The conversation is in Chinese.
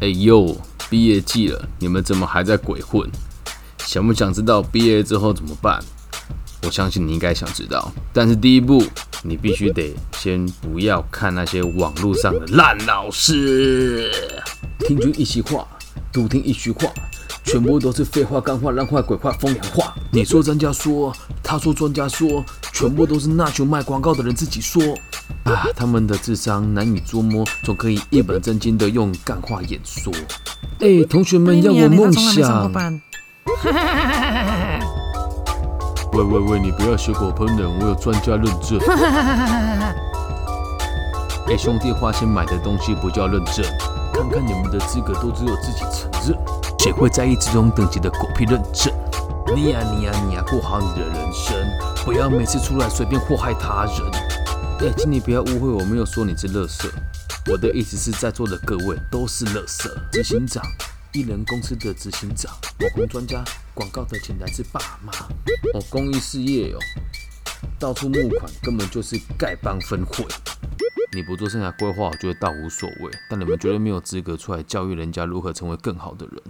哎呦，毕业季了，你们怎么还在鬼混？想不想知道毕业之后怎么办？我相信你应该想知道，但是第一步，你必须得先不要看那些网络上的烂老师。听君一席话，独听一句话，全部都是废话、干话、烂话、鬼话、风凉话。你说专家说，他说专家说，全部都是那群卖广告的人自己说。啊，他们的智商难以捉摸，总可以一本正经的用干话演说。哎，同学们要我梦想。喂喂喂，你不要血口喷人，我有专家认证。哎，兄弟花钱买的东西不叫认证，看看你们的资格都只有自己承认，谁会在意这种等级的狗屁认证？你呀你呀你呀，过好你的人生，不要每次出来随便祸害他人。哎，请你不要误会，我没有说你是乐色，我的意思是在座的各位都是乐色。执行长，艺人公司的执行长，网红专家，广告的钱来自爸妈。哦，公益事业哦，到处募款根本就是丐帮分会。你不做生涯规划，我觉得倒无所谓，但你们绝对没有资格出来教育人家如何成为更好的人。